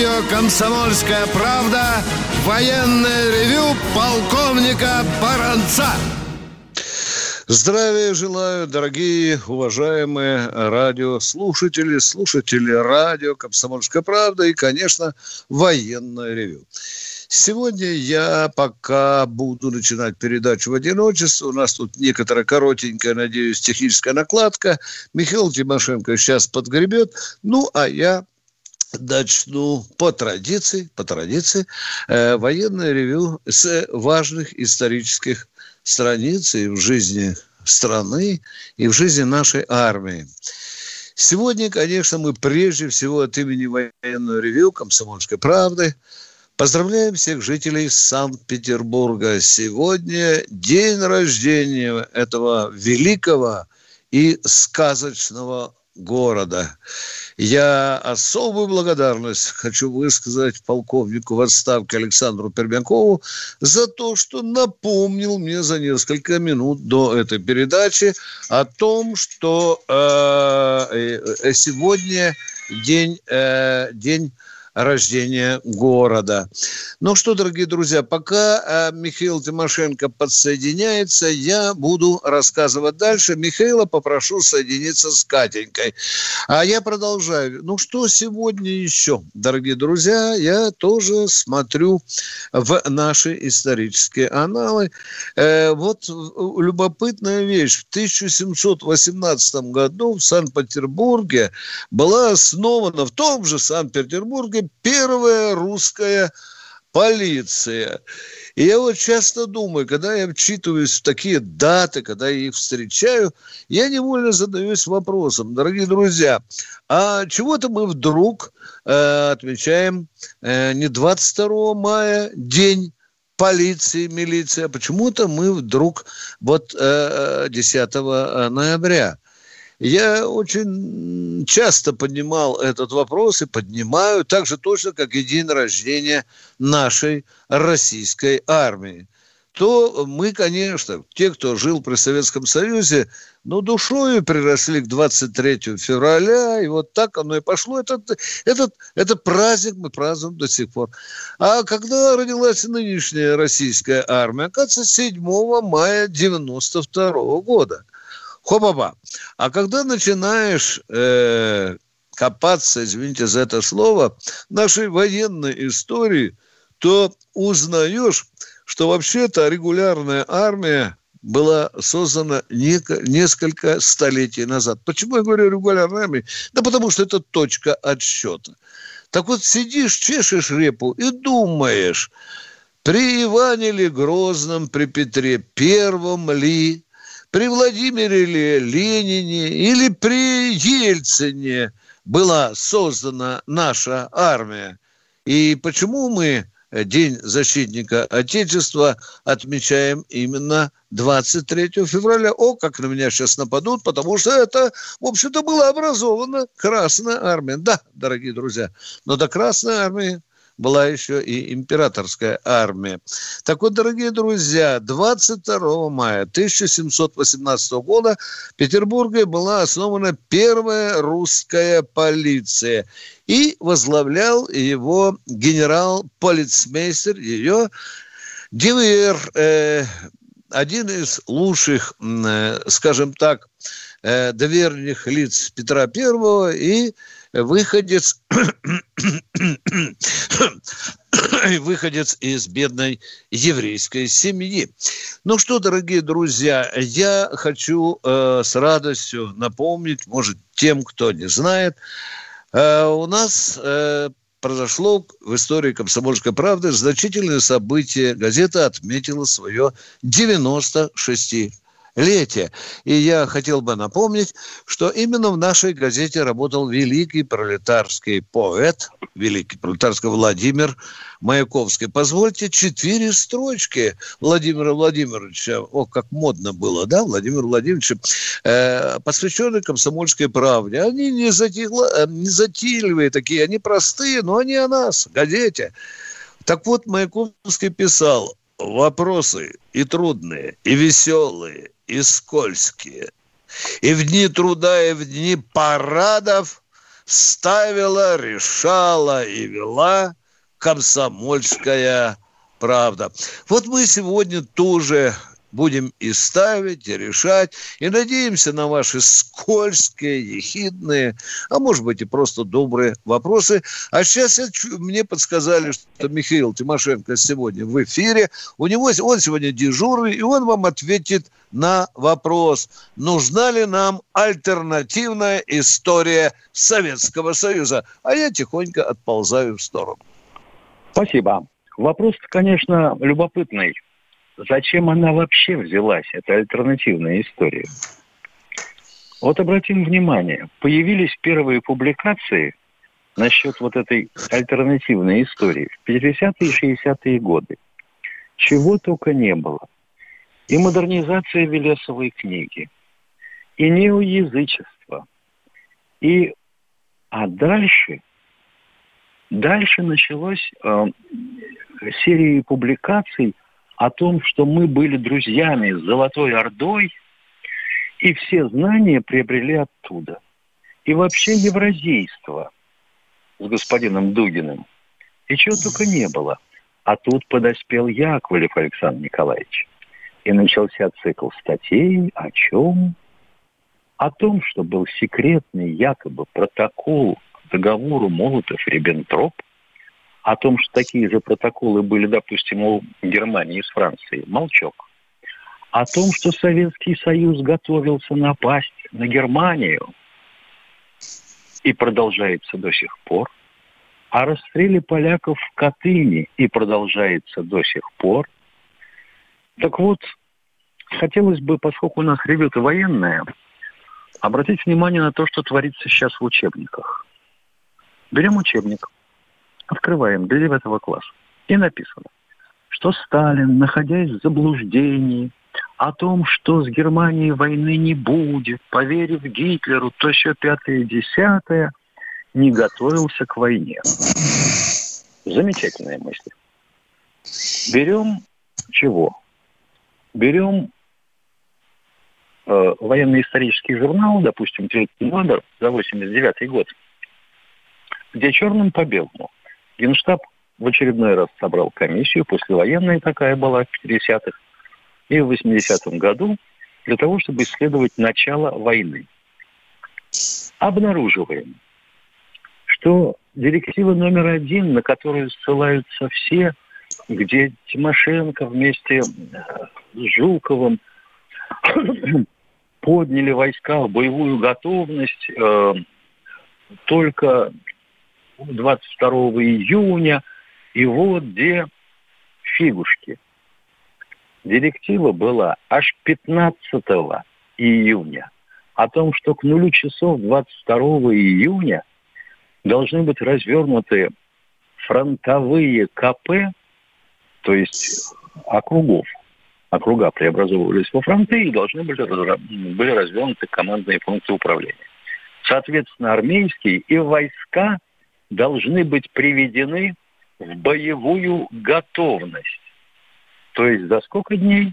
Радио «Комсомольская правда» военное ревю полковника Баранца. Здравия желаю, дорогие, уважаемые радиослушатели, слушатели радио «Комсомольская правда» и, конечно, военное ревю. Сегодня я пока буду начинать передачу в одиночестве. У нас тут некоторая коротенькая, надеюсь, техническая накладка. Михаил Тимошенко сейчас подгребет. Ну, а я начну по традиции, по традиции, э, военное ревю с важных исторических страниц и в жизни страны, и в жизни нашей армии. Сегодня, конечно, мы прежде всего от имени военного ревю «Комсомольской правды» поздравляем всех жителей Санкт-Петербурга. Сегодня день рождения этого великого и сказочного города. Я особую благодарность хочу высказать полковнику в отставке Александру Пермякову за то, что напомнил мне за несколько минут до этой передачи о том, что э, э, сегодня день, э, день рождения города. Ну что, дорогие друзья, пока э, Михаил Тимошенко подсоединяется, я буду рассказывать дальше. Михаила попрошу соединиться с Катенькой. А я продолжаю. Ну что сегодня еще, дорогие друзья, я тоже смотрю в наши исторические аналы. Э, вот любопытная вещь. В 1718 году в Санкт-Петербурге была основана, в том же Санкт-Петербурге, первая русская полиция. И я вот часто думаю, когда я вчитываюсь в такие даты, когда я их встречаю, я невольно задаюсь вопросом, дорогие друзья, а чего-то мы вдруг э, отмечаем э, не 22 мая, день полиции, милиции, а почему-то мы вдруг вот э, 10 ноября – я очень часто поднимал этот вопрос и поднимаю так же точно, как и день рождения нашей российской армии то мы, конечно, те, кто жил при Советском Союзе, ну, душою приросли к 23 февраля, и вот так оно и пошло. Этот, этот, этот праздник мы празднуем до сих пор. А когда родилась нынешняя российская армия? Оказывается, 7 мая 92 года. Хоба-ба. А когда начинаешь э, копаться, извините за это слово, нашей военной истории, то узнаешь, что вообще-то регулярная армия была создана несколько столетий назад. Почему я говорю регулярная армия? Да потому что это точка отсчета. Так вот, сидишь, чешешь репу и думаешь, при Иване ли Грозном, при Петре Первом ли, при Владимире Ленине или при Ельцине была создана наша армия. И почему мы День защитника Отечества отмечаем именно 23 февраля. О, как на меня сейчас нападут, потому что это, в общем-то, была образована Красная Армия. Да, дорогие друзья, но до Красной Армии была еще и императорская армия. Так вот, дорогие друзья, 22 мая 1718 года в Петербурге была основана первая русская полиция. И возглавлял его генерал-полицмейстер, ее Дивер, э, один из лучших, э, скажем так, э, доверенных лиц Петра Первого и выходец, выходец из бедной еврейской семьи. Ну что, дорогие друзья, я хочу э, с радостью напомнить, может, тем, кто не знает, э, у нас э, произошло в истории «Комсомольской правды» значительное событие. Газета отметила свое 96 летия. И я хотел бы напомнить, что именно в нашей газете работал великий пролетарский поэт, великий пролетарский Владимир Маяковский. Позвольте четыре строчки Владимира Владимировича, о, как модно было, да, Владимир Владимирович, э, посвященные комсомольской правде. Они не, затихла, э, не затейливые такие, они простые, но они о нас, газете. Так вот, Маяковский писал, вопросы и трудные, и веселые, и скользкие. И в дни труда, и в дни парадов ставила, решала и вела комсомольская правда. Вот мы сегодня тоже будем и ставить, и решать, и надеемся на ваши скользкие, ехидные, а может быть и просто добрые вопросы. А сейчас я, мне подсказали, что Михаил Тимошенко сегодня в эфире. У него он сегодня дежурный, и он вам ответит на вопрос, нужна ли нам альтернативная история Советского Союза. А я тихонько отползаю в сторону. Спасибо. Вопрос, конечно, любопытный зачем она вообще взялась, эта альтернативная история? Вот обратим внимание, появились первые публикации насчет вот этой альтернативной истории в 50-е и 60-е годы. Чего только не было. И модернизация Велесовой книги, и неоязычество, и... А дальше, дальше началась э, серия публикаций – о том, что мы были друзьями с Золотой Ордой, и все знания приобрели оттуда. И вообще евразийство с господином Дугиным. И чего только не было. А тут подоспел Яковлев Александр Николаевич. И начался цикл статей о чем? О том, что был секретный якобы протокол к договору Молотов-Риббентроп – о том, что такие же протоколы были, допустим, у Германии с Францией, молчок. О том, что Советский Союз готовился напасть на Германию и продолжается до сих пор. О расстреле поляков в Катыни и продолжается до сих пор. Так вот, хотелось бы, поскольку у нас ревю-то военная, обратить внимание на то, что творится сейчас в учебниках. Берем учебник – Открываем для девятого класса. И написано, что Сталин, находясь в заблуждении о том, что с Германией войны не будет, поверив Гитлеру, то все пятое и десятое, не готовился к войне. Замечательная мысль. Берем чего? Берем э, военно-исторический журнал, допустим, третий номер за 89 год, где черным по белому Генштаб в очередной раз собрал комиссию, послевоенная такая была в 50-х, и в 80-м году для того, чтобы исследовать начало войны. Обнаруживаем, что директива номер один, на которую ссылаются все, где Тимошенко вместе с Жуковым подняли войска в боевую готовность э, только 22 июня, и вот где фигушки. Директива была аж 15 июня о том, что к нулю часов 22 июня должны быть развернуты фронтовые КП, то есть округов. Округа преобразовывались во фронты и должны были, были развернуты командные функции управления. Соответственно, армейские и войска – должны быть приведены в боевую готовность. То есть за сколько дней?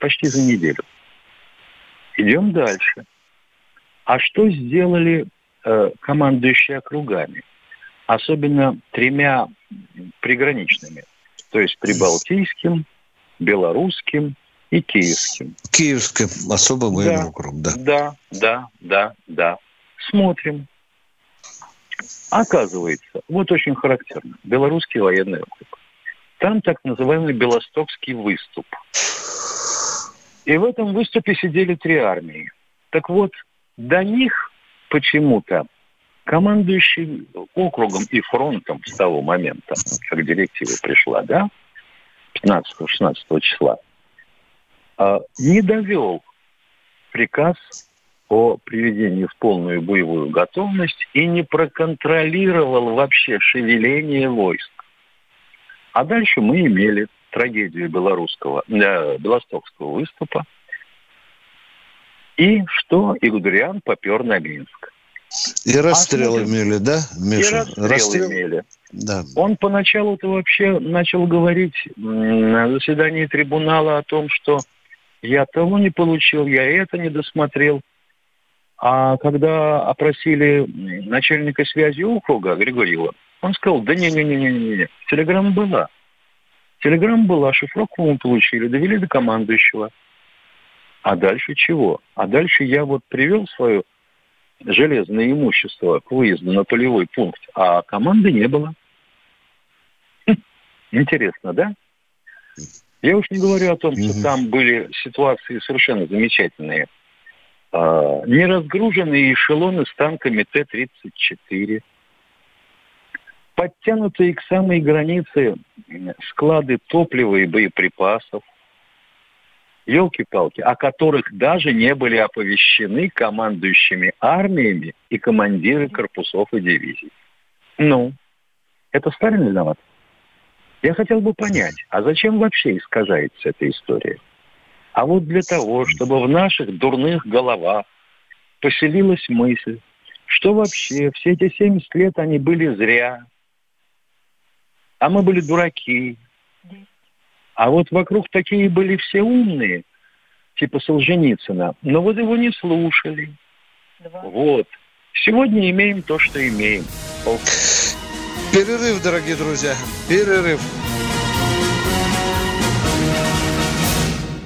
Почти за неделю. Идем дальше. А что сделали э, командующие округами? Особенно тремя приграничными. То есть прибалтийским, белорусским и киевским. Киевским, особо военный да, округ, да. Да, да, да, да. Смотрим. Оказывается, вот очень характерно, белорусский военный округ. Там так называемый Белостокский выступ. И в этом выступе сидели три армии. Так вот, до них почему-то командующий округом и фронтом с того момента, как директива пришла, да, 15-16 числа, а, не довел приказ о приведении в полную боевую готовность и не проконтролировал вообще шевеление войск. А дальше мы имели трагедию белорусского, э, белостокского выступа. И что Игудриан попер на Минск. И расстрел а имели, да, Миша? И расстрел, расстрел имели. Да. Он поначалу-то вообще начал говорить на заседании трибунала о том, что я того не получил, я это не досмотрел. А когда опросили начальника связи округа Григорьева, он сказал, да не-не-не-не-не, телеграмма была. Телеграмма была, шифровку мы получили, довели до командующего. А дальше чего? А дальше я вот привел свое железное имущество к выезду на полевой пункт, а команды не было. Хм, интересно, да? Я уж не говорю о том, что там были ситуации совершенно замечательные. А, неразгруженные эшелоны с танками Т-34, подтянутые к самой границе склады топлива и боеприпасов, елки-палки, о которых даже не были оповещены командующими армиями и командиры корпусов и дивизий. Ну, это Сталин виноват? Я хотел бы понять, а зачем вообще искажается эта история? А вот для того, чтобы в наших дурных головах поселилась мысль, что вообще все эти 70 лет они были зря, а мы были дураки, а вот вокруг такие были все умные, типа Солженицына, но вот его не слушали. Два. Вот. Сегодня имеем то, что имеем. Перерыв, дорогие друзья, перерыв.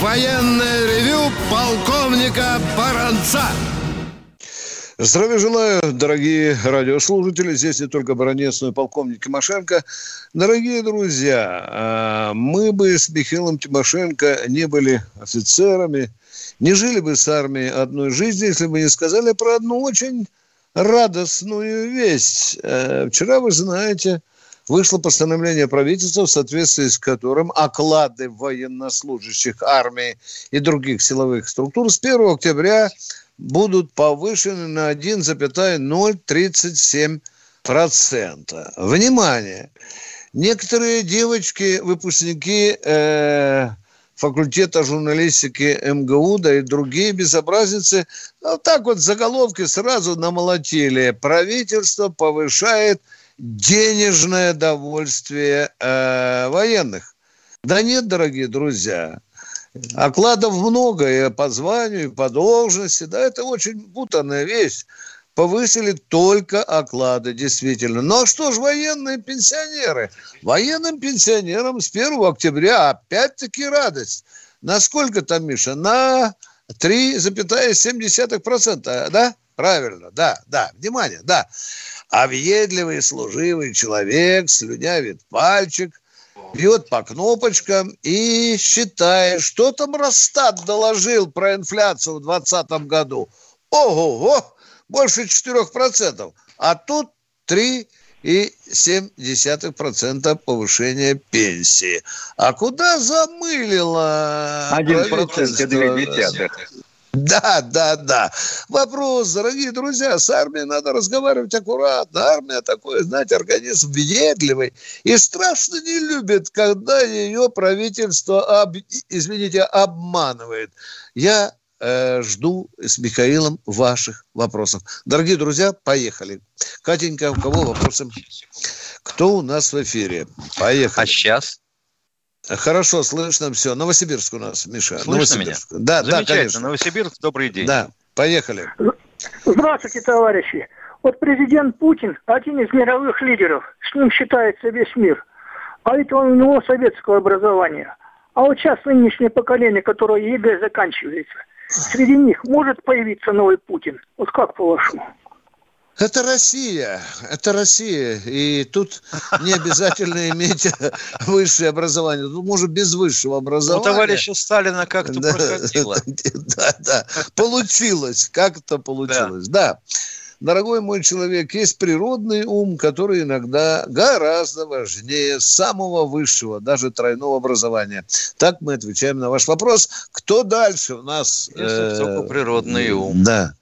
Военное ревю полковника Баранца. Здравия желаю, дорогие радиослушатели. Здесь не только Баранец, но и полковник Тимошенко. Дорогие друзья, а, мы бы с Михаилом Тимошенко не были офицерами, не жили бы с армией одной жизни, если бы не сказали про одну очень радостную весть. Э, вчера, вы знаете, вышло постановление правительства, в соответствии с которым оклады военнослужащих армии и других силовых структур с 1 октября будут повышены на 1,037%. Внимание! Некоторые девочки, выпускники э, факультета журналистики МГУ, да и другие безобразницы, вот так вот заголовки сразу намолотили. Правительство повышает денежное довольствие э, военных. Да нет, дорогие друзья, окладов много и по званию, и по должности. Да, это очень путанная вещь. Повысили только оклады, действительно. Ну а что ж военные пенсионеры? Военным пенсионерам с 1 октября опять-таки радость. На сколько там, Миша? На 3,7%, да? Правильно, да, да. Внимание, да а въедливый служивый человек слюнявит пальчик, бьет по кнопочкам и считает, что там Росстат доложил про инфляцию в 2020 году. Ого-го, больше 4%. А тут 3,7%. И 0,7% повышения пенсии. А куда замылило 1% и 2 да, да, да. Вопрос, дорогие друзья, с армией надо разговаривать аккуратно. Армия такой, знаете, организм въедливый и страшно не любит, когда ее правительство, об, извините, обманывает. Я э, жду с Михаилом ваших вопросов. Дорогие друзья, поехали. Катенька, у кого вопросы? Кто у нас в эфире? Поехали. А сейчас? Хорошо, слышно все. Новосибирск у нас, Миша. Слышно меня? Да, да, конечно. Новосибирск, добрый день. Да, поехали. Здравствуйте, товарищи. Вот президент Путин один из мировых лидеров. С ним считается весь мир. А ведь он у него советского образования. А вот сейчас нынешнее поколение, которое ЕГЭ заканчивается, среди них может появиться новый Путин? Вот как по-вашему? Это Россия, это Россия, и тут не обязательно иметь высшее образование. Тут может без высшего образования. У товарища Сталина как-то да, проходило. Да, да, получилось, как это получилось, да. да. Дорогой мой человек, есть природный ум, который иногда гораздо важнее самого высшего, даже тройного образования. Так мы отвечаем на ваш вопрос. Кто дальше у нас? Есть природный ум. Да.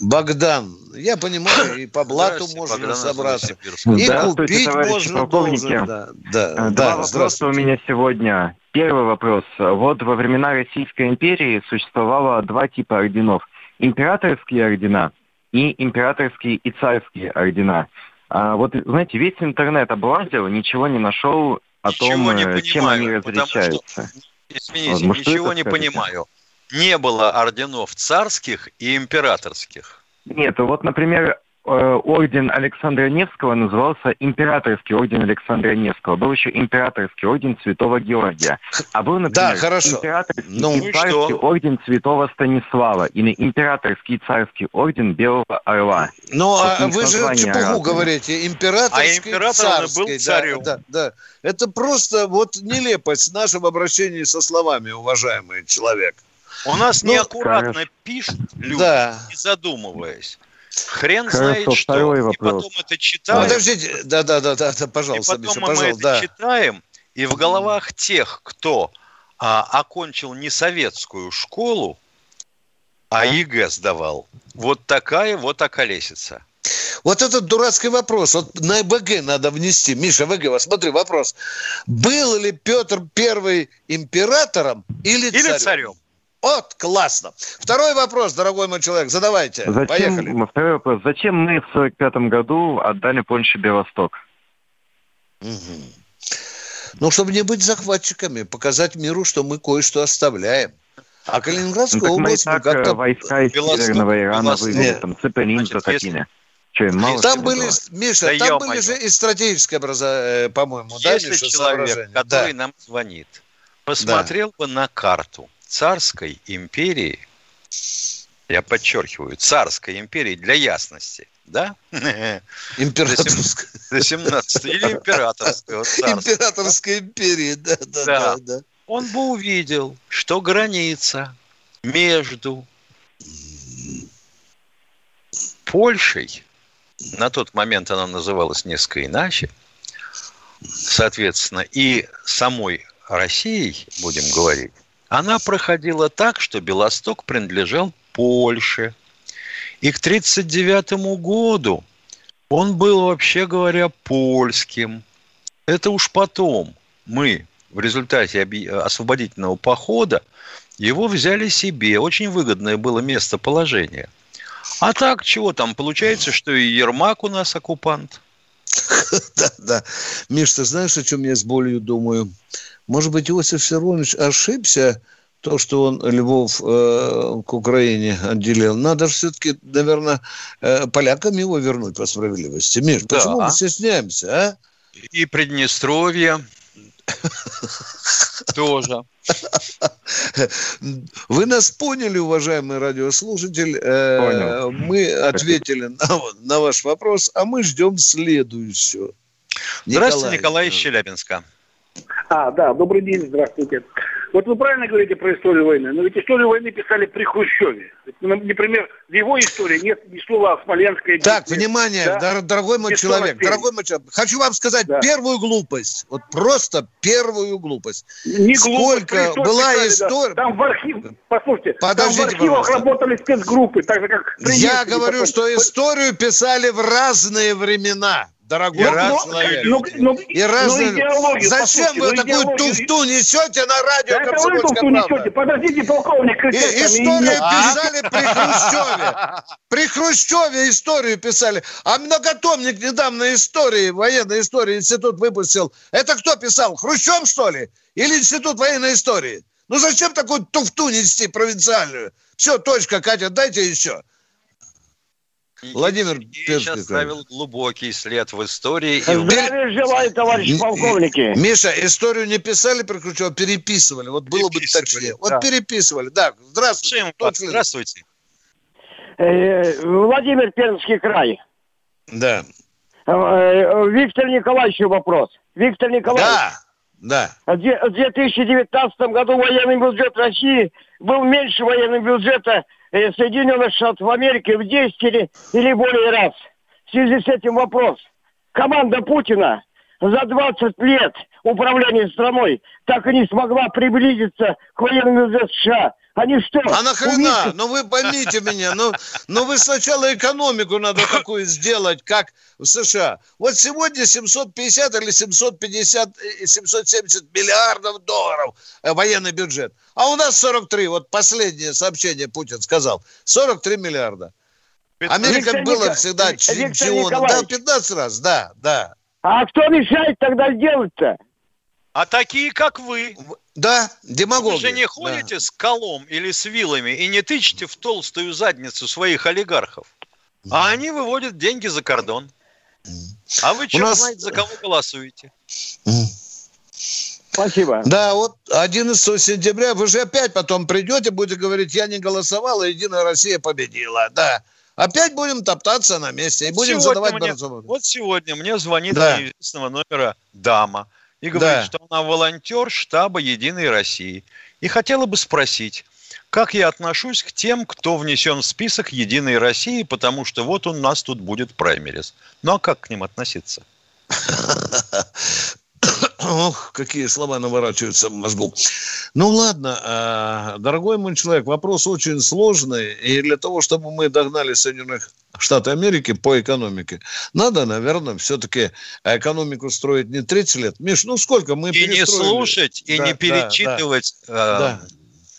Богдан, я понимаю, и по блату можно Богдан собраться. И купить можно должен. Да, да, Два да, вопроса у меня сегодня. Первый вопрос. Вот во времена Российской империи существовало два типа орденов. Императорские ордена и императорские и царские ордена. А вот, знаете, весь интернет облазил, ничего не нашел о ничего том, понимаю, чем они различаются. Что, извините, вот, ничего не скажете? понимаю не было орденов царских и императорских. Нет, вот, например, э, орден Александра Невского назывался Императорский орден Александра Невского. Был еще Императорский орден Святого Георгия. А был, например, да, хорошо. Императорский ну, и царский орден Святого Станислава или Императорский царский орден Белого Орла. Ну, а вы же чепуху разные. говорите. Императорский, а император царский. был царем. Да, да, да. Это просто вот нелепость в нашем обращении со словами, уважаемый человек. У нас ну, неаккуратно хорошо. пишут люди, да. не задумываясь. Хрен Хорошо, знает что. Вопрос. И потом это читаем. Подождите, да-да-да, да, пожалуйста, и потом Миша, мы пожалуйста, это да. читаем, и в головах тех, кто а, окончил не советскую школу, а ЕГЭ сдавал, вот такая вот околесица. Вот этот дурацкий вопрос, вот на в ЕГЭ надо внести. Миша, в ЕГЭ, вот смотри, вопрос. Был ли Петр Первый императором или, или царем? царем? Вот, классно. Второй вопрос, дорогой мой человек, задавайте. Зачем, Поехали. Второй вопрос. Зачем мы в 45 году отдали Польше Белосток? Угу. Ну, чтобы не быть захватчиками, показать миру, что мы кое-что оставляем. А Калининградская ну, область мы как-то... Э, войска из Северного Ирана вывели, там, Цепелин, Затопина. Что, мало там были, было? Миша, да там были же и стратегическое образование, по-моему, да, Миша, человек, который да. нам звонит, посмотрел да. бы на карту, царской империи, я подчеркиваю, царской империи для ясности, да? Императорской. До 17 или императорского царства. Императорской империи, да, да, да, да. Он бы увидел, что граница между Польшей, на тот момент она называлась несколько иначе, соответственно, и самой Россией, будем говорить, она проходила так, что Белосток принадлежал Польше. И к 1939 году он был, вообще говоря, польским. Это уж потом мы в результате освободительного похода его взяли себе. Очень выгодное было местоположение. А так, чего там? Получается, что и Ермак у нас оккупант. Да, да. Миш, ты знаешь, о чем я с болью думаю? Может быть, Иосиф Виссарионович ошибся, то, что он Львов э, к Украине отделил. Надо же все-таки, наверное, э, полякам его вернуть по справедливости. Миш, да. почему мы стесняемся, а? И Приднестровье тоже. Вы нас поняли, уважаемый радиослушатель. Э, Понял. Мы ответили на, на ваш вопрос, а мы ждем следующего. Здравствуйте, Николай из Челябинска. А, да, добрый день, здравствуйте. Вот вы правильно говорите про историю войны, но ведь историю войны писали при Хрущеве. Ну, например, в его истории нет ни слова о Смоленской Так, внимание, да? дорогой мой человек, дорогой мой человек, хочу вам сказать да. первую глупость, вот просто первую глупость. Не Сколько глупость, была писали, история... Да. Там в архив, послушайте, Подождите, там в архивах пожалуйста. работали спецгруппы, так же как... Я говорю, потом... что историю писали в разные времена дорогой ну, ну, человек. Ну, ну, и разные... ну, Зачем вы ну, такую туфту несете на радио да это вы туфту несете. Подождите, полковник. И, историю писали при Хрущеве. При Хрущеве историю писали. А многотомник недавно истории, военной истории институт выпустил. Это кто писал? Хрущев, что ли? Или институт военной истории? Ну зачем такую туфту нести провинциальную? Все, точка, Катя, дайте еще. Владимир Перский оставил глубокий след в истории. Здравия и... желаю, товарищи полковники. Миша, историю не писали про Кручева, переписывали. Вот было бы точнее. Вот переписывали, да. Здравствуйте. Здравствуйте. Э, Владимир Пермский край. Да. Э, Виктор Николаевич вопрос. Виктор Николаевич. Да. Да. В 2019 году военный бюджет России был меньше военного бюджета Э, Соединенных Штатов Америки в 10 или, или более раз. В связи с этим вопрос. Команда Путина за 20 лет управления страной так и не смогла приблизиться к военным США. Они что? А нахрена? Увидите? Ну вы поймите меня, ну, ну вы сначала экономику надо такую сделать, как в США. Вот сегодня 750 или 750, 770 э, миллиардов долларов э, военный бюджет. А у нас 43, вот последнее сообщение Путин сказал, 43 миллиарда. Америка Виктор была Ник... всегда чемпионом. Да, 15 раз, да, да. А кто мешает тогда сделать-то? А такие, как вы. Да, демагоги. Вы же не ходите да. с колом или с вилами и не тычете в толстую задницу своих олигархов. А они выводят деньги за кордон. А вы что нас... знаете, за кого голосуете? Спасибо. Да, вот 11 сентября вы же опять потом придете, будете говорить, я не голосовал, а Единая Россия победила. Да. Опять будем топтаться на месте и будем сегодня задавать мне, Вот сегодня мне звонит да. неизвестного номера дама и говорит, да. что она волонтер штаба Единой России. И хотела бы спросить, как я отношусь к тем, кто внесен в список Единой России, потому что вот у нас тут будет праймерис. Ну а как к ним относиться? Ох, какие слова наворачиваются в мозгу. Ну ладно, а, дорогой мой человек, вопрос очень сложный. И для того, чтобы мы догнали Соединенных Штаты Америки по экономике, надо, наверное, все-таки экономику строить не 30 лет. Миш, ну сколько мы И не слушать, и да, не перечитывать да, да. Э,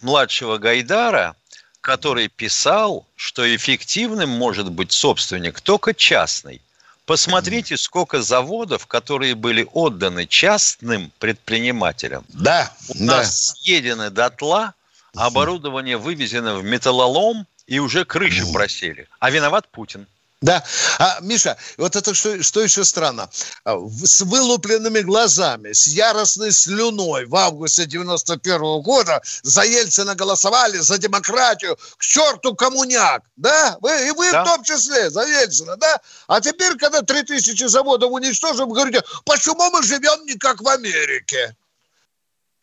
младшего Гайдара, который писал, что эффективным может быть собственник только частный. Посмотрите, сколько заводов, которые были отданы частным предпринимателям. Да. У да. нас съедены дотла, оборудование вывезено в металлолом, и уже крыши просели. А виноват Путин. Да. А, Миша, вот это что, что еще странно. А, с вылупленными глазами, с яростной слюной в августе 91 -го года за Ельцина голосовали, за демократию. К черту коммуняк, да? Вы, и вы да. в том числе, за Ельцина, да? А теперь, когда 3000 заводов уничтожим, говорите, почему мы живем не как в Америке?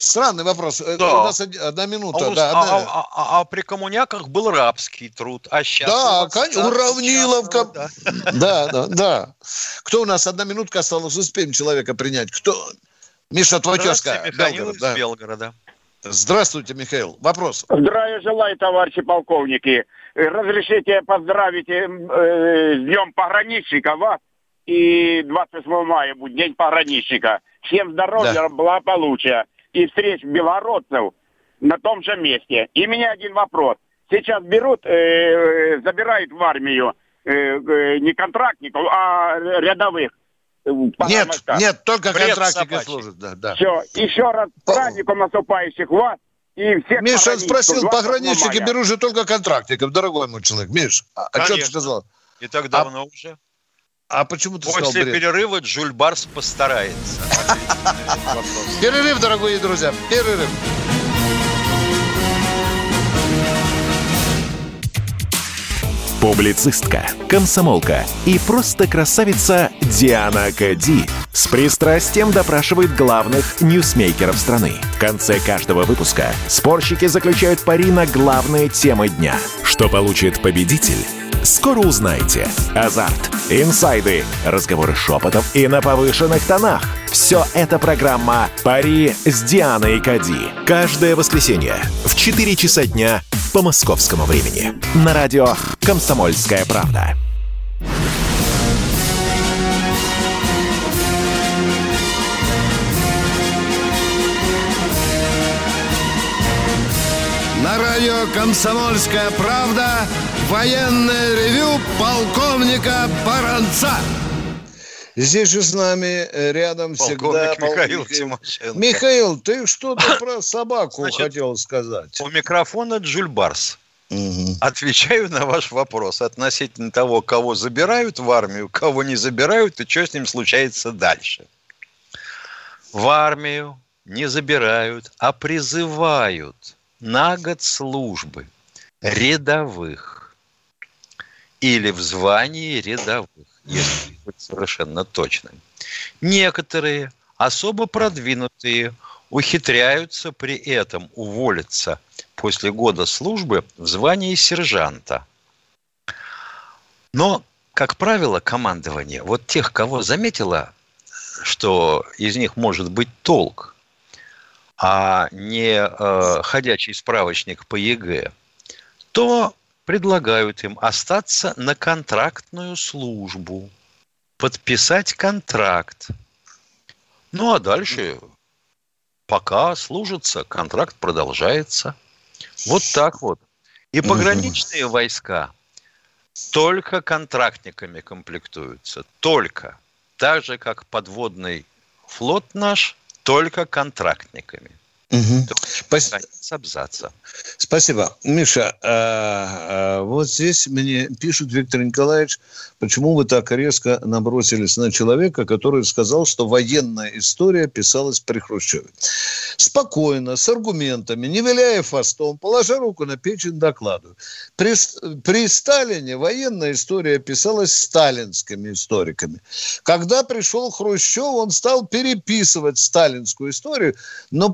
Странный вопрос. Э, да. У нас одна минута. А, да, одна... А, а, а, а при коммуняках был рабский труд, а сейчас... Да, конечно, уравниловка. Да. да, да, да. Кто у нас? Одна минутка осталась, успеем человека принять. Кто? Миша Твачевска, Белгород. Да. Белгорода. Здравствуйте, Михаил. Вопрос. Здравия желаю, товарищи полковники. Разрешите поздравить э, э с Днем пограничника вас. И 28 мая будет День пограничника. Всем здоровья, да. благополучия и встреч белородцев на том же месте. И меня один вопрос. Сейчас берут, э, забирают в армию э, э, не контрактников, а рядовых. Нет, нет, только Бред контрактники служат. Да, да. Все, еще раз с праздником наступающих вас. И всех Миша спросил, пограничники берут же только контрактников, дорогой мой человек. Миш, а, а что ты сказал? И так давно а, уже. А почему ты После сказал бред? перерыва Джуль Барс постарается. Перерыв, дорогие друзья, перерыв. Публицистка, комсомолка и просто красавица Диана Кади – с пристрастием допрашивает главных ньюсмейкеров страны. В конце каждого выпуска спорщики заключают пари на главные темы дня. Что получит победитель? Скоро узнаете. Азарт, инсайды, разговоры шепотов и на повышенных тонах. Все это программа «Пари с Дианой Кади». Каждое воскресенье в 4 часа дня по московскому времени. На радио «Комсомольская правда». На радио «Комсомольская правда» военное ревю полковника Баранца. Здесь же с нами э, рядом всегда... Полковник Михаил Тимошенко. Михаил, ты что-то про собаку Значит, хотел сказать. У микрофона Джуль Барс. Отвечаю на ваш вопрос относительно того, кого забирают в армию, кого не забирают и что с ним случается дальше. В армию не забирают, а призывают на год службы рядовых или в звании рядовых, если быть совершенно точным. Некоторые особо продвинутые ухитряются при этом уволиться после года службы в звании сержанта. Но, как правило, командование, вот тех, кого заметило, что из них может быть толк, а не э, ходячий справочник по ЕГЭ, то предлагают им остаться на контрактную службу, подписать контракт. Ну а дальше, пока служится, контракт продолжается. Вот так вот. И пограничные войска только контрактниками комплектуются. Только. Так же, как подводный флот наш, только контрактниками. С абзаца. Спасибо. Миша, а, а, вот здесь мне пишут, Виктор Николаевич, почему вы так резко набросились на человека, который сказал, что военная история писалась при Хрущеве. Спокойно, с аргументами, не виляя фастом, положа руку на печень, докладываю. При, при Сталине военная история писалась сталинскими историками. Когда пришел Хрущев, он стал переписывать сталинскую историю, но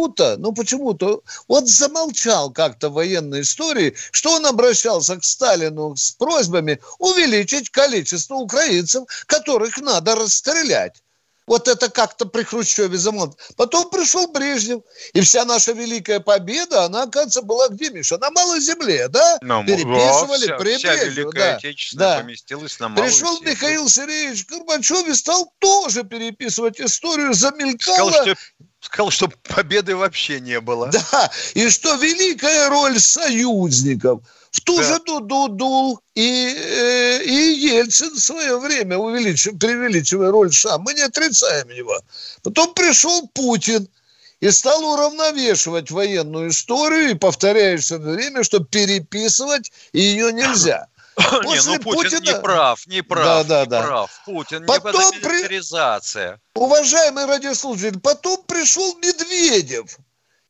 почему-то, ну почему-то, вот замолчал как-то в военной истории, что он обращался к Сталину с просьбами увеличить количество украинцев, которых надо расстрелять. Вот это как-то при Хрущеве замолчал. Потом пришел Брежнев, и вся наша великая победа, она, оказывается, была где, Миша? На Малой Земле, да? На, Переписывали вся, при вся Брежневе, Великая да. Отечественная да. поместилась на Малой Пришел Земле. Михаил Сергеевич Горбачев и стал тоже переписывать историю, замелькала. Сказал, что, сказал, что победы вообще не было. Да, и что великая роль союзников. В ту Да. же Дуду дул и, э, и Ельцин в свое время, увеличив, преувеличивая роль США. Мы не отрицаем его. Потом пришел Путин и стал уравновешивать военную историю и повторяешь все время, что переписывать ее нельзя. Не, После ну Путин Путина- не прав, не прав, Да, да, не да. прав. Путин Потом не при-. Уважаемый радиослушатель, потом пришел Медведев.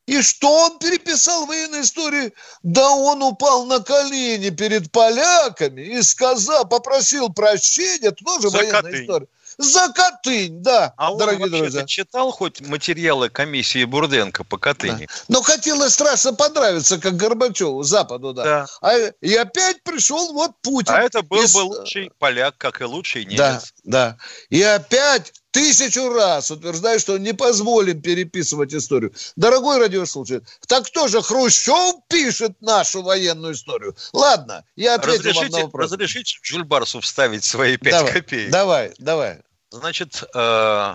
И что он переписал военную историю? Да он упал на колени перед поляками и сказал, попросил прощения, это тоже За военная Катынь. история. За Катынь, да, А он дорогие друзья. читал хоть материалы комиссии Бурденко по Катыни? Но хотелось страшно понравиться, как Горбачеву, Западу, да. Да. А, и опять пришел вот Путин. А это был И бы лучший поляк, как и лучший немец. Да, да. И опять тысячу раз утверждаю, что не позволим переписывать историю. Дорогой радиослушатель, так кто же Хрущев пишет нашу военную историю? Ладно, я ответил вам на вопрос. разрешите Джульбарсу вставить свои пять Давай, копеек? Давай, давай. Значит, э,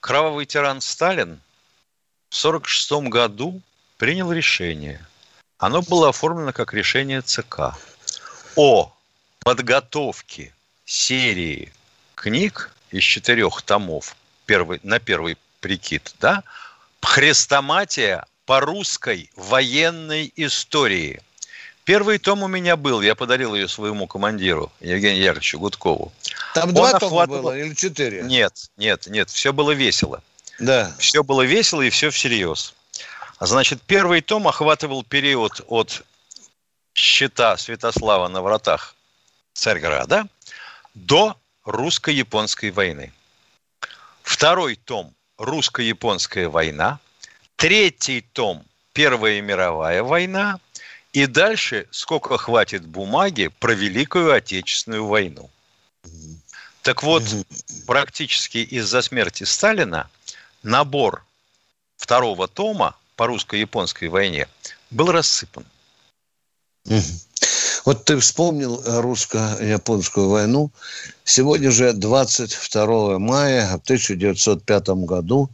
кровавый тиран Сталин в 1946 году принял решение. Оно было оформлено как решение ЦК о подготовке серии книг из четырех томов первый, на первый прикид, да, хрестоматия по русской военной истории. Первый том у меня был, я подарил ее своему командиру Евгению Яковлевичу Гудкову. Там Он два тома охватывал- было или четыре? Нет, нет, нет, все было весело. Да. Все было весело и все всерьез. А Значит, первый том охватывал период от щита Святослава на вратах Царьграда до русско-японской войны. Второй том «Русско-японская война». Третий том «Первая мировая война». И дальше, сколько хватит бумаги, про Великую Отечественную войну. Так вот, практически из-за смерти Сталина набор второго тома по русско-японской войне был рассыпан. Вот ты вспомнил русско-японскую войну. Сегодня же 22 мая в 1905 году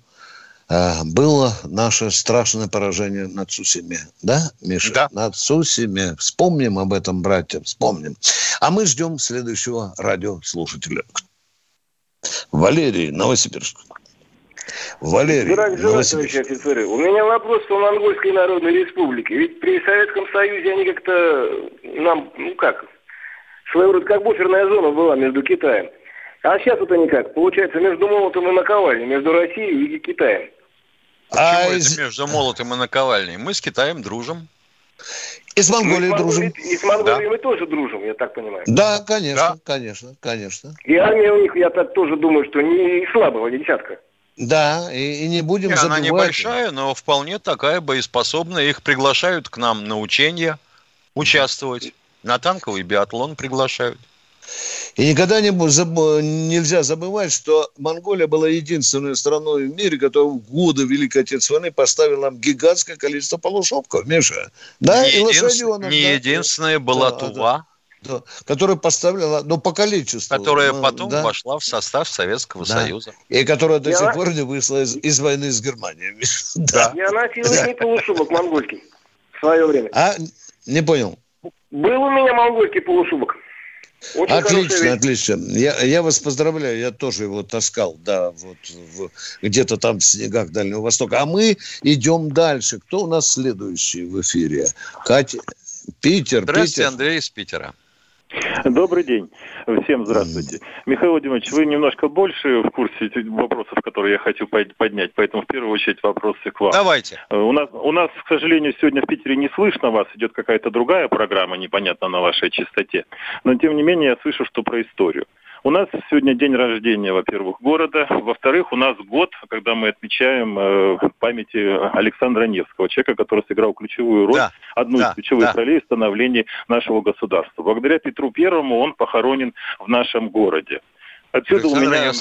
было наше страшное поражение на Цусиме. Да, Миша? Да. На Цусиме. Вспомним об этом, братья, вспомним. А мы ждем следующего радиослушателя. Валерий, Новосибирск. Валерий, Здравия желаю, офицеры. У меня вопрос по Монгольской Народной Республике. Ведь при Советском Союзе они как-то нам, ну как, своего рода как буферная зона была между Китаем. А сейчас вот они как? Получается, между молотом и наковальней, между Россией и Китаем. Почему а это из... между молотом и наковальней? Мы с Китаем дружим. И с Монголией мы дружим. И с Монголией да. мы тоже дружим, я так понимаю. Да, конечно, да. конечно, конечно. И армия у них, я так тоже думаю, что не слабого десятка. Да, и, и не будем и забывать. Она небольшая, но вполне такая боеспособная. Их приглашают к нам на учения участвовать. На танковый биатлон приглашают. И никогда не, заб... нельзя забывать, что Монголия была единственной страной в мире, которая в годы Великой Отечественной войны поставила нам гигантское количество полушубков, Миша. Да, не и лошаденок. Не да, единственная была да, Тува. Да, которая поставляла, ну, по количеству. Которая ну, потом да. вошла в состав Советского да. Союза. И которая до сих пор не вышла из, из войны с Германией. да. Я носил не полушубок монгольский в свое время. А, не понял. Был у меня монгольский полушубок. Очень отлично, отлично. Я, я вас поздравляю, я тоже его таскал, да, вот в, где-то там в снегах Дальнего Востока. А мы идем дальше. Кто у нас следующий в эфире? Катя, Питер. Здравствуйте, Питер. Андрей из Питера. Добрый день. Всем здравствуйте. Михаил Владимирович, вы немножко больше в курсе вопросов, которые я хочу поднять, поэтому в первую очередь вопросы к вам. Давайте. Э, у нас, у нас, к сожалению, сегодня в Питере не слышно вас, идет какая-то другая программа, непонятно на вашей частоте. Но, тем не менее, я слышу, что про историю. У нас сегодня день рождения, во-первых, города. Во-вторых, у нас год, когда мы отмечаем э, памяти Александра Невского, человека, который сыграл ключевую роль, да, одну да, из ключевых да. ролей в становлении нашего государства. Благодаря Петру Первому он похоронен в нашем городе. Отсюда у меня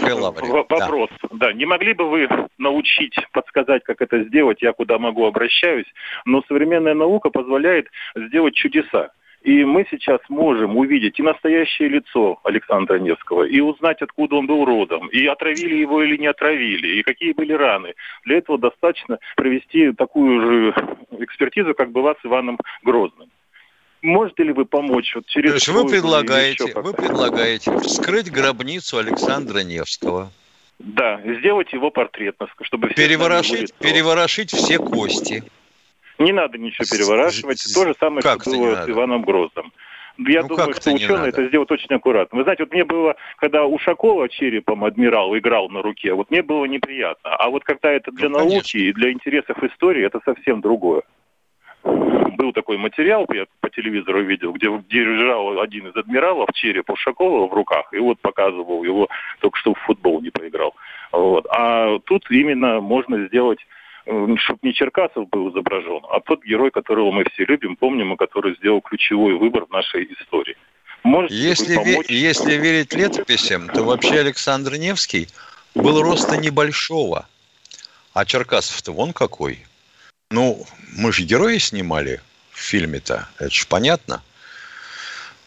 вопрос. Да. да, не могли бы вы научить, подсказать, как это сделать, я куда могу обращаюсь, но современная наука позволяет сделать чудеса. И мы сейчас можем увидеть и настоящее лицо Александра Невского, и узнать, откуда он был родом, и отравили его или не отравили, и какие были раны. Для этого достаточно провести такую же экспертизу, как была с Иваном Грозным. Можете ли вы помочь вот через... То есть вы предлагаете, вы предлагаете вскрыть гробницу Александра Невского. Да, сделать его портрет, чтобы... Переворошить, переворошить все кости. Не надо ничего переворачивать. То же самое, как что было с Иваном Грозным. Я ну, думаю, что ученые это сделают очень аккуратно. Вы знаете, вот мне было, когда Ушакова черепом адмирал играл на руке, вот мне было неприятно. А вот когда это для ну, науки конечно. и для интересов истории, это совсем другое. Был такой материал, я по телевизору видел, где держал один из адмиралов череп Ушакова в руках, и вот показывал его, только что в футбол не поиграл. Вот. А тут именно можно сделать чтобы не Черкасов был изображен, а тот герой, которого мы все любим, помним, и который сделал ключевой выбор в нашей истории. Можете если, ве- если верить летописям, то вообще Александр Невский был роста небольшого. А Черкасов-то вон какой. Ну, мы же герои снимали в фильме-то, это же понятно.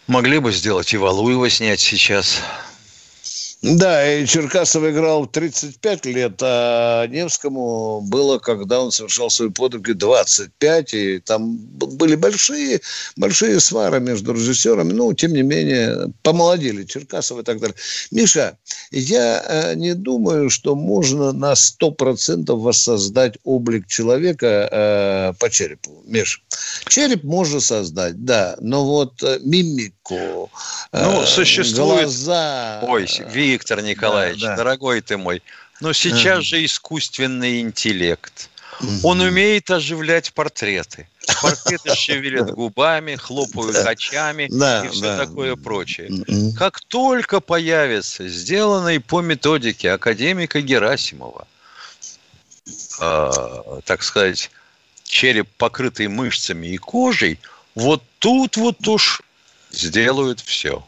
Могли бы сделать и Валуева снять сейчас. Да, и Черкасов играл в 35 лет, а Невскому было, когда он совершал свои подвиги, 25, и там были большие, большие свары между режиссерами, но, тем не менее, помолодели Черкасов и так далее. Миша, я э, не думаю, что можно на 100% воссоздать облик человека э, по черепу, Миш. Череп можно создать, да, но вот э, мимику, э, ну, существует... глаза... Ой, Виктор Николаевич, да, да. дорогой ты мой, но сейчас же искусственный интеллект. Он умеет оживлять портреты. портрета шевелят губами, хлопают очами и все такое прочее. Как только появится сделанный по методике академика Герасимова, э, так сказать, череп, покрытый мышцами и кожей, вот тут вот уж сделают все.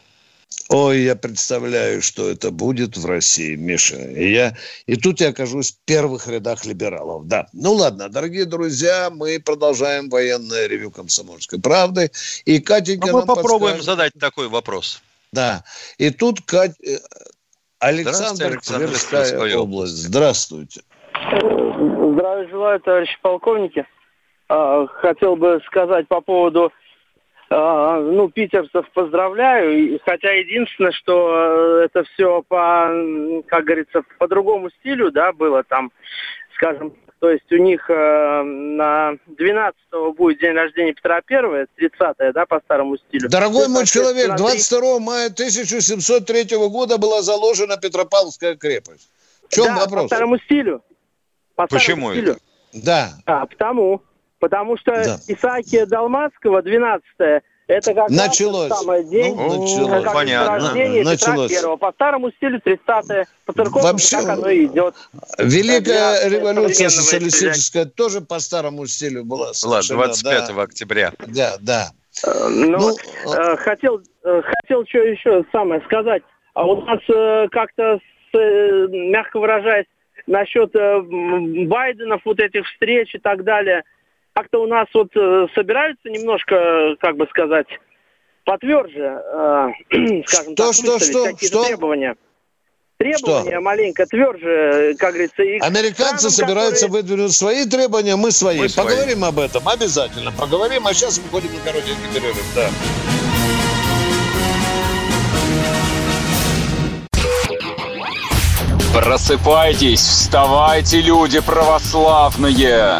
Ой, я представляю, что это будет в России, Миша. И, я, и тут я окажусь в первых рядах либералов. Да. Ну ладно, дорогие друзья, мы продолжаем военное ревю комсомольской правды. И Катенька Ну, мы нам попробуем подскажет- задать такой вопрос. Да. И тут Кать... э, Здравствуйте, Александр, Александр, Тверская область. Здравствуйте. Здравия желаю, товарищи полковники. А, Хотел бы сказать по поводу, а, ну, питерцев поздравляю, хотя единственное, что э, это все по, как говорится, по другому стилю, да, было там, скажем, то есть у них э, на 12 будет день рождения Петра Первого, 30 да, по старому стилю. Дорогой мой человек, соответственно, 22 мая 1703 года была заложена Петропавловская крепость. В чем да, по вопрос? старому стилю. По Почему старому стилю. Да. А, потому. Потому что Да. Исаакия Далмацкого, 12 это как Началось. раз тот самый день, Ну, началось. как Понятно. рождения Началось. Петра Первого. По старому стилю 30-е, по церковному Вообще, так оно и идет. Великая Для революция социалистическая тоже по старому стилю была. Ладно, совершена, 25 октября. Да, да. Э, Но Ну, э, хотел, э, хотел что еще самое сказать. А у нас как-то, с, мягко выражаясь, насчет Байденов, вот этих встреч и так далее, как-то у нас вот э, собираются немножко, как бы сказать, потверже, э, скажем Что, так, что, что, какие-то что? требования. Требования маленько тверже, как говорится. и Американцы странам, собираются которые- выдвинуть свои требования, мы свои. Мы свои. Поговорим об этом, обязательно поговорим. А сейчас выходим на коротенький перерыв. Да. Просыпайтесь, вставайте, люди православные!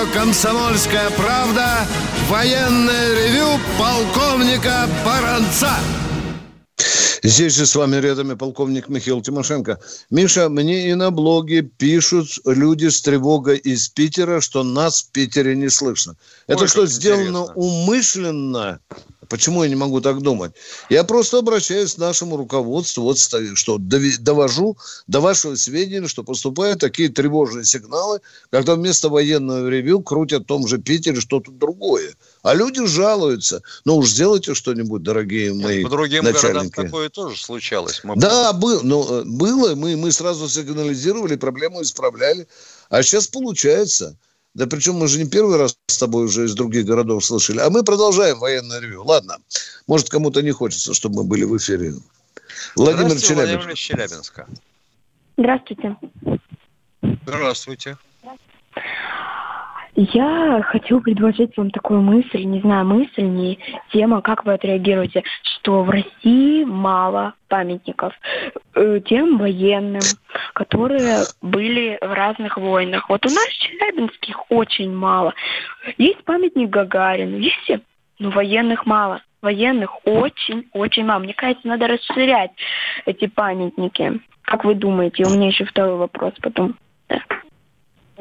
Радио «Комсомольская правда» военное ревю полковника Баранца. Здесь же с вами рядом и полковник Михаил Тимошенко. Миша, мне и на блоге пишут люди с тревогой из Питера, что нас в Питере не слышно. Это Ой, что, как сделано интересно. умышленно? Почему я не могу так думать? Я просто обращаюсь к нашему руководству, вот что довожу до вашего сведения, что поступают такие тревожные сигналы, когда вместо военного ревю крутят в том же Питере что-то другое. А люди жалуются. Ну уж сделайте что-нибудь, дорогие мои По другим городам начальники. такое тоже случалось. Мы Да, был, ну, э, было, мы, мы сразу сигнализировали, проблему исправляли. А сейчас получается. Да причем мы же не первый раз с тобой уже из других городов слышали. А мы продолжаем военное ревю. Ладно, может кому-то не хочется, чтобы мы были в эфире. Владимир Здравствуйте, Челябинск. Владимир Челябинска. Здравствуйте. Здравствуйте. Я хочу предложить вам такую мысль, не знаю, мысль, не тема, как вы отреагируете, что в России мало памятников э, тем военным, которые были в разных войнах. Вот у нас в Челябинске их очень мало. Есть памятник Гагарину, есть но военных мало. Военных очень-очень мало. Мне кажется, надо расширять эти памятники. Как вы думаете? У меня еще второй вопрос потом.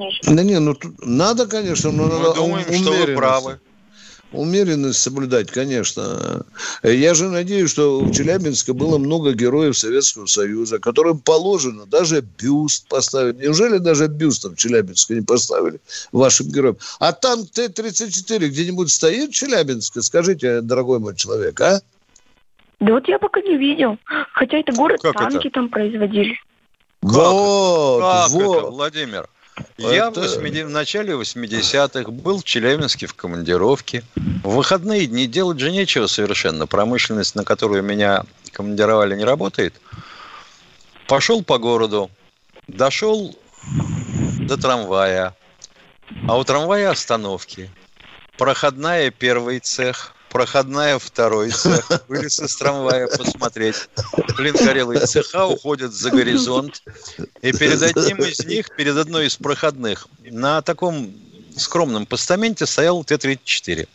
Еще Да не, ну тут надо, конечно, но надо Мы думаем, ум- что вы умеренность. правы. Умеренность соблюдать, конечно. Я же надеюсь, что в Челябинске было много героев Советского Союза, которым положено даже бюст поставить. Неужели даже бюста в Челябинске не поставили вашим героям? А танк Т-34 где-нибудь стоит в Челябинске? Скажите, дорогой мой человек, а? Да вот я пока не видел. Хотя это город, Как танки это? там производили. Вот, как вот. это, Владимир? Я в, Это- 80 в начале 80-х был в Челябинске в командировке. В выходные дни делать же нечего совершенно. Промышленность, на которую меня командировали, не работает. Пошел по городу, дошел до трамвая. А у трамвая остановки. Проходная первый цех, проходная второй цех. Вылез из трамвая посмотреть. Блин, горелые цеха уходят за горизонт. И перед одним из них, перед одной из проходных, на таком скромном постаменте стоял Т-34.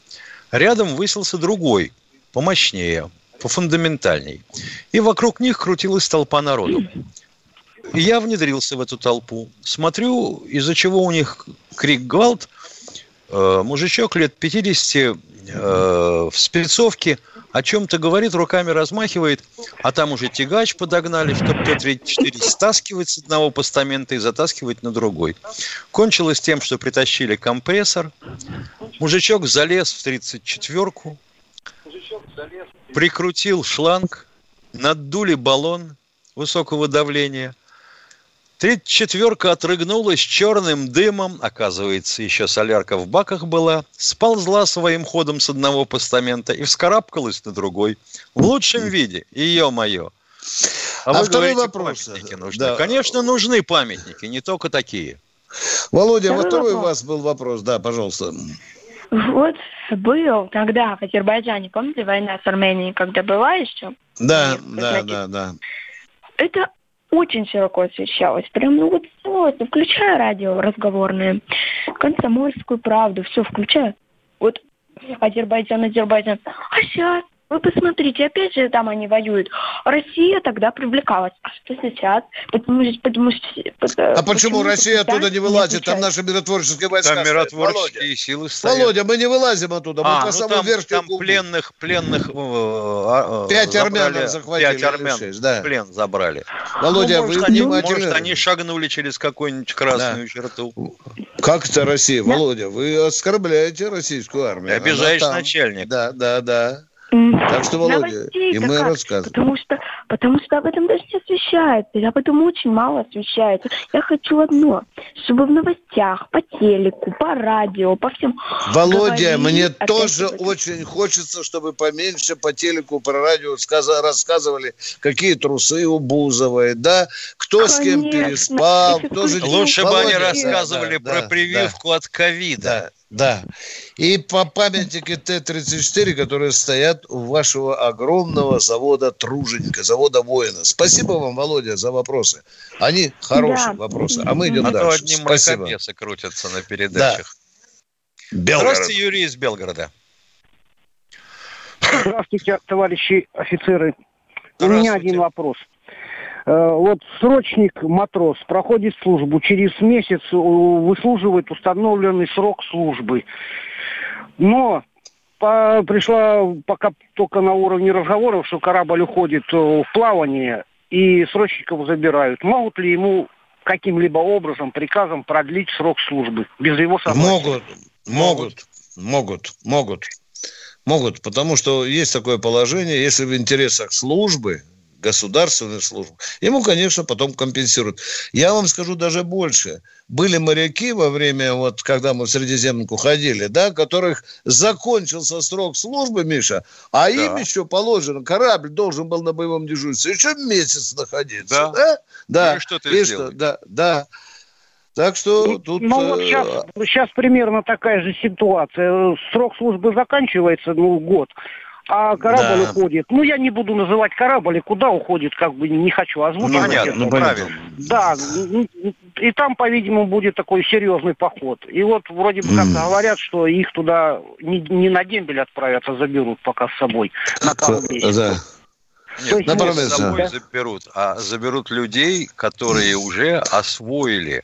Рядом высился другой, помощнее, пофундаментальней. И вокруг них крутилась толпа народу. И я внедрился в эту толпу. Смотрю, из-за чего у них крик гвалт. Э, мужичок лет 50 э, в спецовке о чем-то говорит, руками размахивает, а там уже тягач подогнали, чтобы Т-34 стаскивать с одного постамента и затаскивать на другой. Кончилось тем, что притащили компрессор, мужичок залез в 34-ку, прикрутил шланг, надули баллон высокого давления. 34-ка отрыгнулась черным дымом, оказывается, еще солярка в баках была, сползла своим ходом с одного постамента и вскарабкалась на другой. В лучшем виде, ее мое. А, А вы второй говорите, вопрос. памятники нужны. Да. Конечно, нужны памятники, не только такие. Володя, вот Второй второй у вопрос. вас был вопрос. Да, пожалуйста. Вот был тогда в Азербайджане, помните, война с Арменией, когда была еще? Да, да, да, да. Это очень широко освещалось. Прям, ну вот просто включаю радио разговорное, комсомольскую правду, все включаю. Вот Азербайджан, Азербайджан. А сейчас, вы посмотрите, опять же там они воюют. Россия тогда привлекалась. А что сейчас? Потому, что- потому что... А почему Россия оттуда не вылазит? Там наши миротворческие войска Там миротворческие Володя. силы стоят. Володя, мы не вылазим оттуда, мы А, по ну самой там, верхней там пленных, пленных, э, а, э, Пять забрали, армян захватили, Пять армян шесть, да. плен забрали. Володя, Ну, может, вы они, внимательно- может, они шагнули через какую-нибудь красную черту. Как это Россия? Володя, вы оскорбляете российскую армию. Обижаешь начальника. Да, да, да. Так что, Володя, и мы рассказываем. Потому что, потому что об этом даже не освещается. И об этом очень мало освещается. Я хочу одно, чтобы в новостях, по телеку, по радио, по всем... Володя, говорили мне тоже об этом. очень хочется, чтобы поменьше по телеку, по радио сказа- рассказывали, какие трусы у Бузовой, да, кто с кем Конечно. переспал, Если кто же... Лучше бы они да, рассказывали да, про да, прививку от ковида. Да. И по памятнике Т-34, которые стоят у вашего огромного завода Труженика, завода воина. Спасибо вам, Володя, за вопросы. Они хорошие Да. вопросы. А мы идем А то дальше. одни Спасибо. мракобесы крутятся на передачах. Белгород. Здравствуйте, Юрий из Белгорода. Здравствуйте, товарищи офицеры. У меня один вопрос. Э, Вот срочник матрос проходит службу, через месяц э, выслуживает установленный срок службы. Но по- пришла пока только на уровне разговоров, что корабль уходит э, в плавание и срочников забирают. Могут ли ему каким-либо образом, приказом продлить срок службы без его согласия? Могут, могут, могут, могут, могут, потому что есть такое положение, если в интересах службы, государственной службы, ему, конечно, потом компенсируют. Я вам скажу даже больше. Были моряки во время, вот, когда мы в Средиземку ходили, да, которых закончился срок службы, Миша, а им еще положено, корабль должен был на боевом дежурстве еще месяц находиться. Да. Да. Ну и что ты И сделал? Да, да. Так что тут... Ну вот э, сейчас, сейчас примерно такая же ситуация. Срок службы заканчивается, ну, год, а корабль Да. уходит. Ну, я не буду называть корабль, и куда уходит, как бы не хочу озвучивать. Понятно, это. ну, правильно. Да, и там, по-видимому, будет такой серьезный поход. И вот вроде бы как говорят, что их туда не, не на дембель отправят, а заберут пока с собой на пару месяцев. Да. Нет, мы- не с собой Да. заберут, а заберут людей, которые уже освоили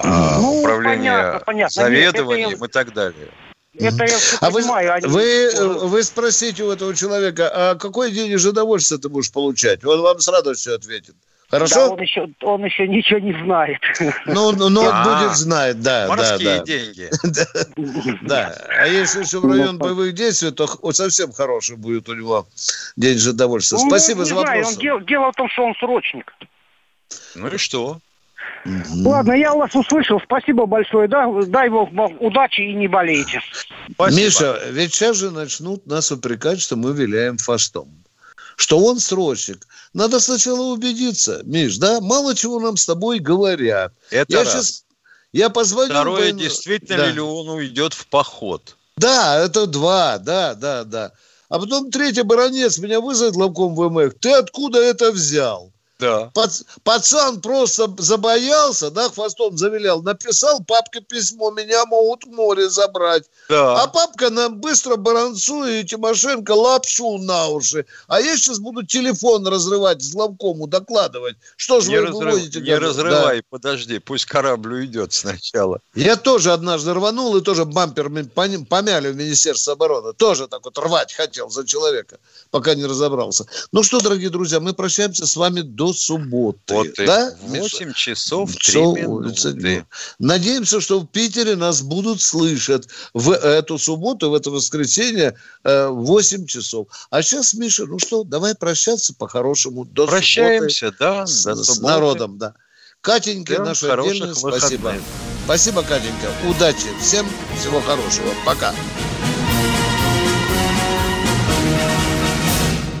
а, Ну, управление понятно, понятно. заведованием Нет, это и так далее. Это я всё А вы, они- вы, э, вы спросите у этого человека, а какой денежное удовольствие ты будешь получать? Он вам с радостью ответит. Да, Хорошо? он еще, он еще ничего не знает. Ну, ну, ну, он А, будет знать, да, да, Морские да. деньги. Да. А если еще в район боевых действий, то совсем хороший будет у него денежное удовольствие. Ну, Спасибо не за знаю, вопрос. дело в том, что он срочник. Ну и что? Ладно, я вас услышал. Спасибо большое. Да, дай бог вам удачи и не болейте. Спасибо. Миша, ведь сейчас же начнут нас упрекать, что мы виляем фастом. Что он срочник. Надо сначала убедиться, Миш, да? Мало чего нам с тобой говорят. Это я раз. сейчас... Я позвонил... Второе, по- действительно Да. ли он уйдет в поход? Да, это два, да, да, да. А потом третий баронец меня вызовет главком ВМФ. Ты откуда это взял? Да. Пац- пацан просто забоялся, да, хвостом завилял, написал папке письмо, меня могут в море забрать. Да. А папка нам быстро Баранцу и Тимошенко лапшу на уши. А я сейчас буду телефон разрывать с главкому, докладывать. Что же Не, вы разрыв- выводите? не говорю? разрывай, подожди, пусть корабль уйдет сначала. Да. Я тоже однажды рванул и тоже бампер помяли в Министерстве обороны. Тоже так вот рвать хотел за человека, пока не разобрался. Ну что, дорогие друзья, мы прощаемся с вами до субботы. Вот да? 8 часов 3 Часов, улица минуты. Надеемся, что в Питере нас будут слышать в эту субботу, в это воскресенье э, в 8 часов. А сейчас, Миша, ну что, давай прощаться по-хорошему. До Прощаемся, субботы да, с, до с народом, да. Катеньке Всем наше отдельное спасибо. Спасибо, Катенька. Удачи. Всем всего хорошего. Пока.